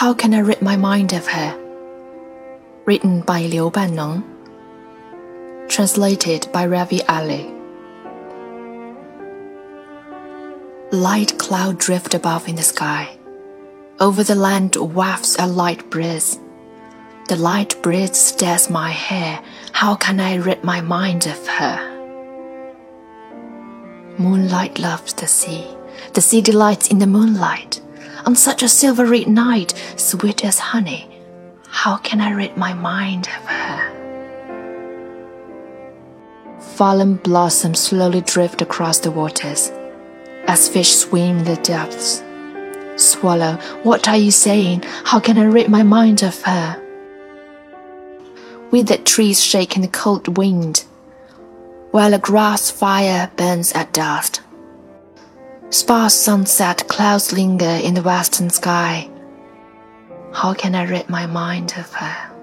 How can I rid my mind of her? Written by Liu Bannong. Translated by Rewi Alley. Light cloud drift above in the sky. Over the land wafts a light breeze. The light breeze stirs my hair. How can I rid my mind of her? Moonlight loves the sea. The sea delights in the moonlight. On such a silvery night, sweet as honey, how can I rid my mind of her? Fallen blossoms slowly drift across the waters, as fish swim in the depths. Swallow, what are you saying? How can I rid my mind of her? Withered trees shake in the cold wind, while a grass fire burns at dusk. Sparse sunset clouds linger in the western sky. How can I rid my mind of her?